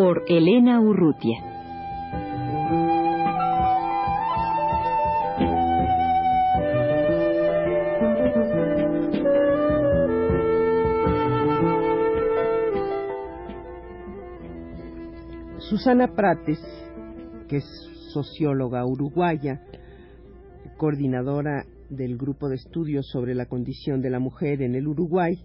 Por Elena Urrutia. Susana Prates, que es socióloga uruguaya, coordinadora del grupo de estudios sobre la condición de la mujer en el Uruguay,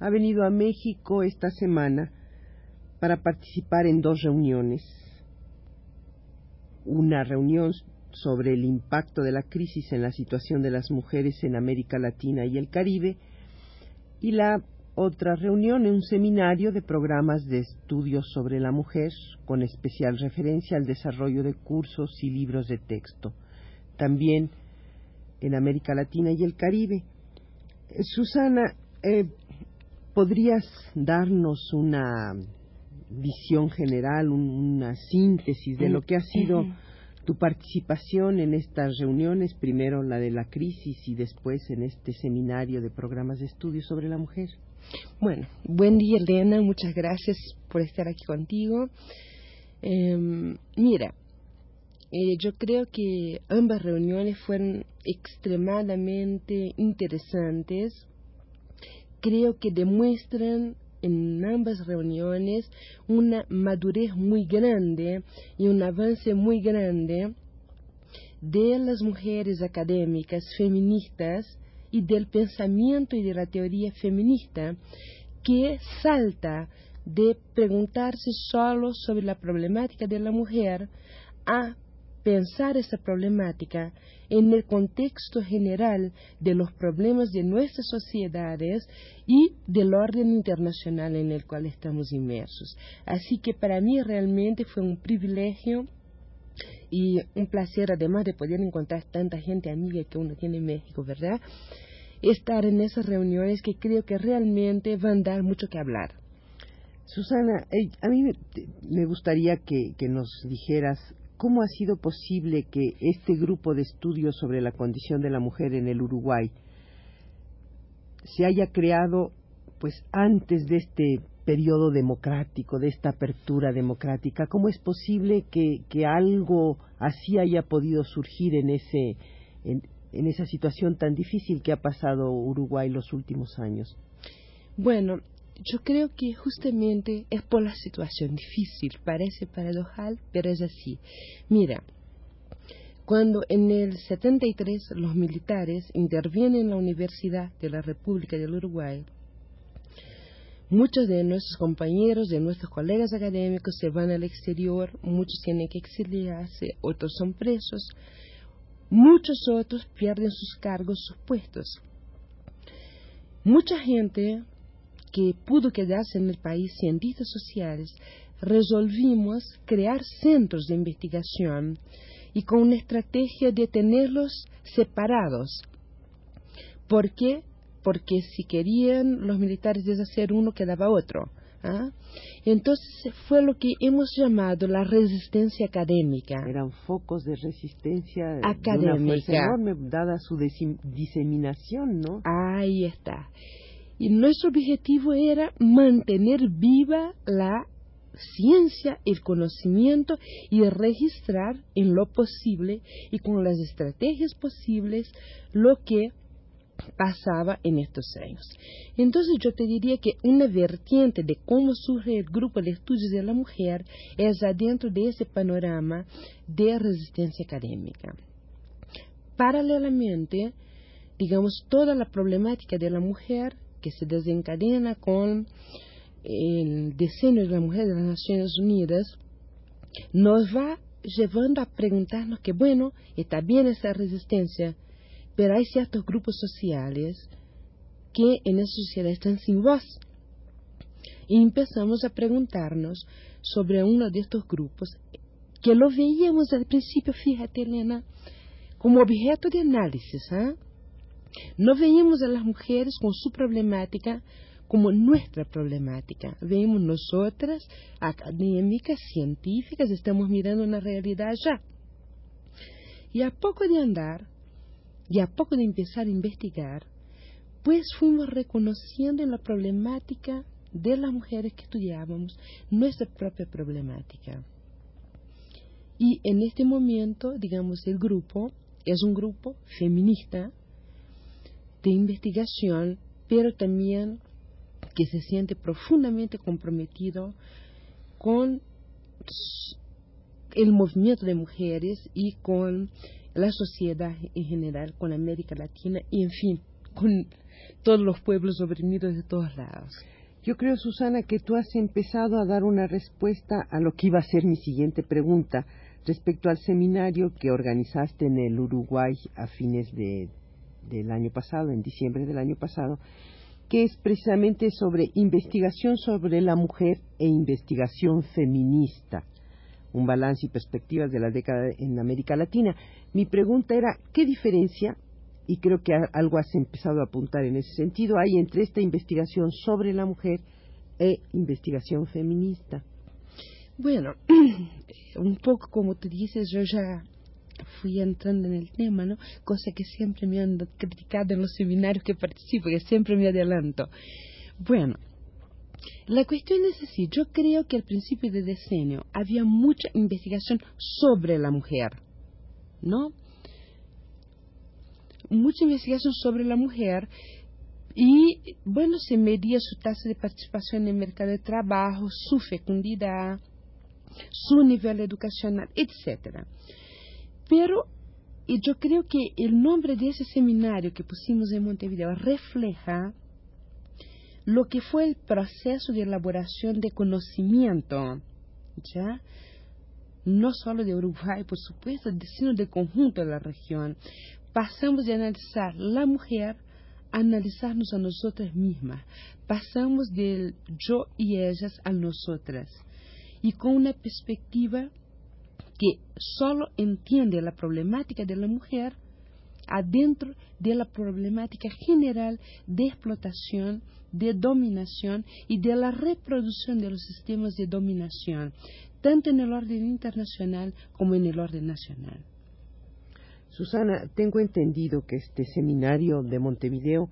ha venido a México esta semana para participar en dos reuniones. Una reunión sobre el impacto de la crisis en la situación de las mujeres en América Latina y el Caribe y la otra reunión en un seminario de programas de estudios sobre la mujer con especial referencia al desarrollo de cursos y libros de texto. También en América Latina y el Caribe. Susana, eh, ¿podrías darnos una visión general, una síntesis de lo que ha sido tu participación en estas reuniones, primero la de la crisis y después en este seminario de programas de estudio sobre la mujer? Bueno, buen día Elena, muchas gracias por estar aquí contigo. Em, mira, eh, yo creo que ambas reuniones fueron extremadamente interesantes. Creo que demuestran en ambas reuniones una madurez muy grande y un avance muy grande de las mujeres académicas feministas y del pensamiento y de la teoría feminista que salta de preguntarse solo sobre la problemática de la mujer a pensar esa problemática en el contexto general de los problemas de nuestras sociedades y del orden internacional en el cual estamos inmersos. Así que para mí realmente fue un privilegio y un placer, además de poder encontrar tanta gente amiga que uno tiene en México, ¿verdad? Estar en esas reuniones que creo que realmente van a dar mucho que hablar. Susana, a mí me gustaría que, que nos dijeras ¿cómo ha sido posible que este grupo de estudios sobre la condición de la mujer en el Uruguay se haya creado pues antes de este periodo democrático, de esta apertura democrática? ¿Cómo es posible que, algo así haya podido surgir en, ese, en esa situación tan difícil que ha pasado Uruguay los últimos años? Bueno, yo creo que justamente es por la situación difícil, parece paradojal, pero es así. Mira, cuando en el 73 los militares intervienen en la Universidad de la República del Uruguay, muchos de nuestros compañeros, de nuestros colegas académicos se van al exterior, muchos tienen que exiliarse, otros son presos, muchos otros pierden sus cargos, sus puestos. Mucha gente que pudo quedarse en el país cientistas sociales, resolvimos crear centros de investigación y con una estrategia de tenerlos separados. ¿Por qué? Porque si querían los militares deshacer uno, quedaba otro. ¿ah? Entonces fue lo que hemos llamado la resistencia académica. Eran focos de resistencia académica. enorme, dada su diseminación, ¿no? Ahí está. Y nuestro objetivo era mantener viva la ciencia, el conocimiento y registrar en lo posible y con las estrategias posibles lo que pasaba en estos años. Entonces yo te diría que una vertiente de cómo surge el grupo de estudios de la mujer es adentro de ese panorama de resistencia académica. Paralelamente, digamos, toda la problemática de la mujer que se desencadena con el diseño de la mujer de las Naciones Unidas, nos va llevando a preguntarnos que, bueno, está bien esa resistencia, pero hay ciertos grupos sociales que en esa sociedad están sin voz. y empezamos a preguntarnos sobre uno de estos grupos que lo veíamos al principio, fíjate Elena, como objeto de análisis. ¿eh? No veíamos a las mujeres con su problemática como nuestra problemática. Veíamos nosotras, académicas, científicas, estamos mirando una realidad ya. Y a poco de andar, y a poco de empezar a investigar, pues fuimos reconociendo en la problemática de las mujeres que estudiábamos nuestra propia problemática. Y en este momento, digamos, el grupo es un grupo feminista de investigación, pero también que se siente profundamente comprometido con el movimiento de mujeres y con la sociedad en general, con América Latina y, en fin, con todos los pueblos oprimidos de todos lados. Yo creo, Susana, que tú has empezado a dar una respuesta a lo que iba a ser mi siguiente pregunta respecto al seminario que organizaste en el Uruguay a fines del año pasado, en diciembre del año pasado, que es precisamente sobre investigación sobre la mujer e investigación feminista, un balance y perspectivas de la década en América Latina. Mi pregunta era, ¿qué diferencia, y creo que algo has empezado a apuntar en ese sentido, hay entre esta investigación sobre la mujer e investigación feminista? Bueno, un poco como tú dices, yo ya fui entrando en el tema, ¿no? Cosa que siempre me han criticado en los seminarios que participo, que siempre me adelanto. Bueno, la cuestión es así, yo creo que al principio de decenio había mucha investigación sobre la mujer, ¿no? Mucha investigación sobre la mujer y, bueno, se medía su tasa de participación en el mercado de trabajo, su fecundidad, su nivel educacional, etc. Pero yo creo que el nombre de ese seminario que pusimos en Montevideo refleja lo que fue el proceso de elaboración de conocimiento, ¿ya? No solo de Uruguay, por supuesto, sino del conjunto de la región. Pasamos de analizar la mujer a analizarnos a nosotras mismas. Pasamos del yo y ellas a nosotras y con una perspectiva que solo entiende la problemática de la mujer adentro de la problemática general de explotación, de dominación y de la reproducción de los sistemas de dominación, tanto en el orden internacional como en el orden nacional. Susana, tengo entendido que este seminario de Montevideo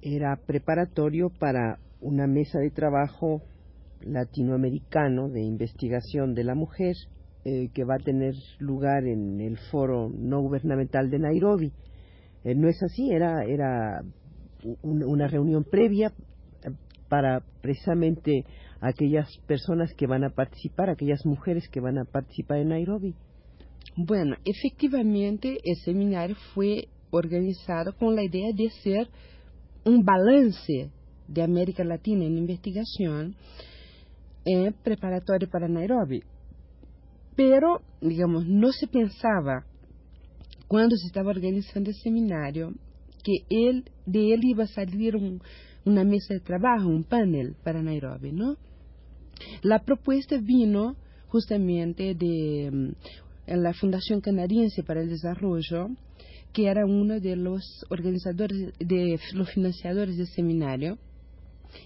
era preparatorio para una mesa de trabajo latinoamericano de investigación de la mujer eh, que va a tener lugar en el foro no gubernamental de Nairobi. Eh, no es así, era, era una reunión previa eh, para precisamente aquellas personas que van a participar, aquellas mujeres que van a participar en Nairobi. Bueno, efectivamente el seminario fue organizado con la idea de ser un balance de América Latina en investigación é preparatório para Nairobi. Pero, digamos, não se pensava, quando se estava organizando o seminário, que ele, de ele iba a salir uma mesa de trabalho, um panel para Nairobi, não? A proposta vino justamente de mm, la Fundación Canadiense para el Desarrollo, que era uno de los organizadores, de los financiadores del seminario,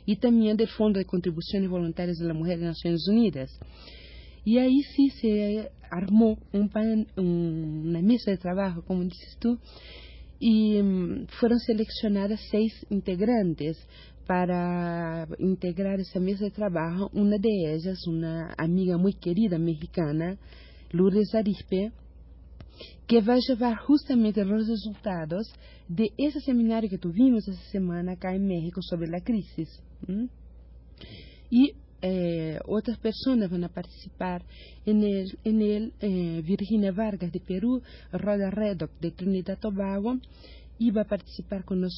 y también del Fondo de Contribuciones Voluntarias de la Mujer de Naciones Unidas. Y ahí sí se armó una mesa de trabajo, como dices tú, y um, fueron seleccionadas seis integrantes para integrar essa mesa de trabalho. Uma de ellas, uma amiga muito querida mexicana, Lourdes Arispe, que vai levar justamente os resultados de esse seminário que tuvimos essa semana acá em México sobre a crise. E eh, outras pessoas vão participar em ele, en eh, Virginia Vargas de Peru, Roda Redoc de Trinidad Tobago e vai participar com nós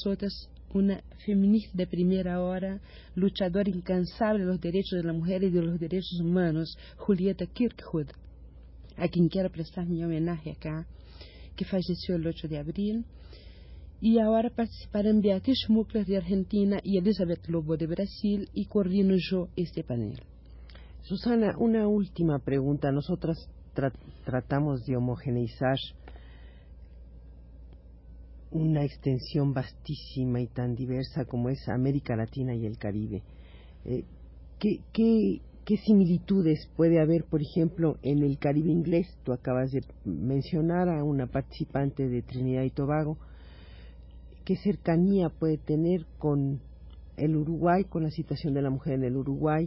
uma feminista de primeira hora, luchadora incansável dos direitos da mulher e dos direitos humanos, Julieta Kirkwood, a quem quero prestar minha homenagem acá que falleció el 8 de abril. Y ahora participarán Beatriz Schmuckler de Argentina y Elizabeth Lobo de Brasil y coordino yo este panel. Susana, una última pregunta. Nosotras tratamos de homogeneizar una extensión vastísima y tan diversa como es América Latina y el Caribe. Eh, ¿qué, qué, qué similitudes puede haber, por ejemplo, en el Caribe inglés? Tú acabas de mencionar a una participante de Trinidad y Tobago. ¿Qué cercanía puede tener con el Uruguay, con la situación de la mujer en el Uruguay?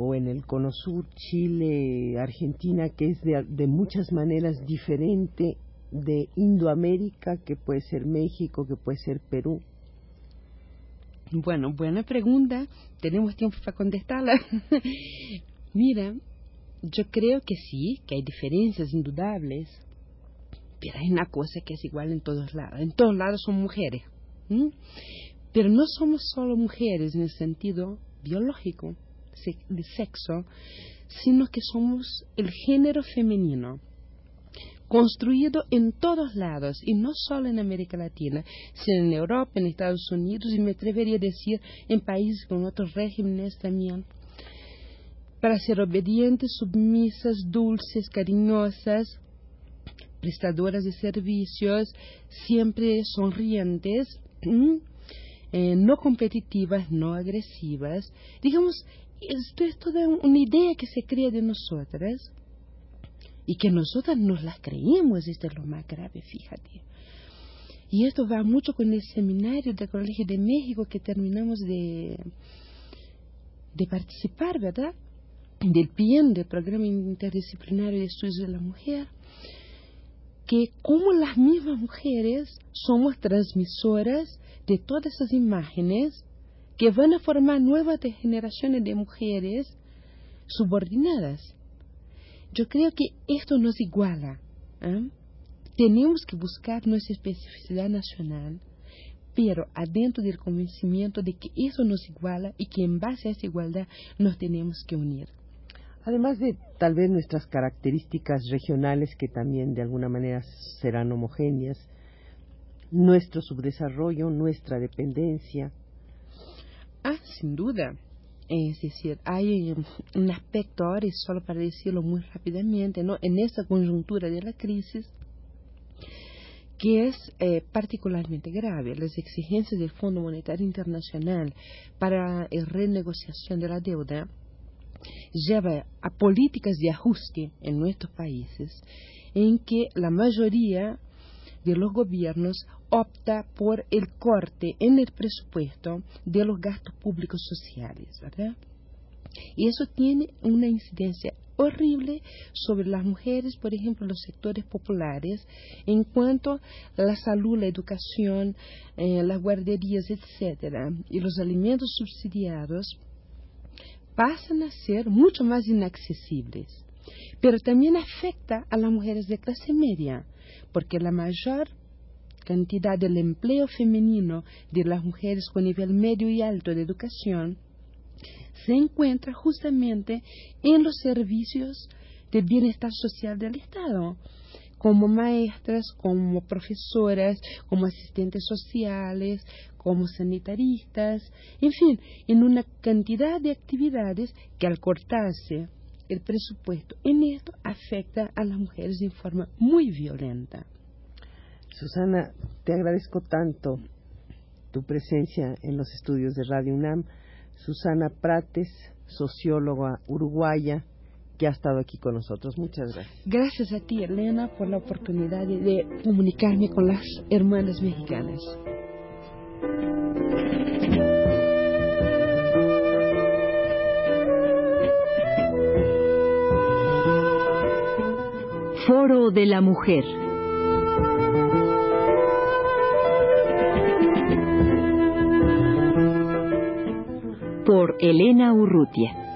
o en el Cono Sur, Chile, Argentina, que es de, de muchas maneras diferente de Indoamérica, que puede ser México, que puede ser Perú? Bueno, buena pregunta. Tenemos tiempo para contestarla. Mira, yo creo que sí, que hay diferencias indudables, pero hay una cosa que es igual en todos lados. En todos lados son mujeres. Pero no somos solo mujeres en el sentido biológico de sexo, sino que somos el género femenino construido en todos lados, y no solo en América Latina, sino en Europa, en Estados Unidos, y me atrevería a decir en países con otros regímenes también, para ser obedientes, submisas, dulces, cariñosas, prestadoras de servicios, siempre sonrientes, eh, no competitivas, no agresivas. Digamos, esto es toda una idea que se crea de nosotras y que nosotras nos las creímos, esto es lo más grave, fíjate. Y esto va mucho con el seminario del Colegio de México que terminamos de, de participar, ¿verdad? Del PIEN, del Programa Interdisciplinario de Estudios de la Mujer, que como las mismas mujeres somos transmisoras de todas esas imágenes que van a formar nuevas generaciones de mujeres subordinadas yo creo que esto nos iguala. ¿eh? Tenemos que buscar nuestra especificidad nacional, pero adentro del convencimiento de que eso nos iguala y que en base a esa igualdad nos tenemos que unir. Además de tal vez nuestras características regionales que también de alguna manera serán homogéneas, nuestro subdesarrollo, nuestra dependencia. Ah, sin duda. Es decir, hay un aspecto ahora, y solo para decirlo muy rápidamente, ¿no? en esta coyuntura de la crisis, que es eh, particularmente grave. Las exigencias del Fondo Monetario Internacional para la renegociación de la deuda lleva a políticas de ajuste en nuestros países en que la mayoría de los gobiernos opta por el corte en el presupuesto de los gastos públicos sociales. Y eso tiene una incidencia horrible sobre las mujeres, por ejemplo, los sectores populares, en cuanto a la salud, la educación, eh, las guarderías, etcétera, y los alimentos subsidiados pasan a ser mucho más inaccesibles. Pero también afecta a las mujeres de clase media, porque la mayor cantidad del empleo femenino de las mujeres con nivel medio y alto de educación se encuentra justamente en los servicios de bienestar social del Estado, como maestras, como profesoras, como asistentes sociales, como sanitaristas, en fin, en una cantidad de actividades que al cortarse el presupuesto en esto afecta a las mujeres de forma muy violenta. Susana, te agradezco tanto tu presencia en los estudios de Radio UNAM. Susana Prates, socióloga uruguaya, que ha estado aquí con nosotros. Muchas gracias. Gracias a ti, Elena, por la oportunidad de, comunicarme con las hermanas mexicanas. Foro de la Mujer. por Elena Urrutia.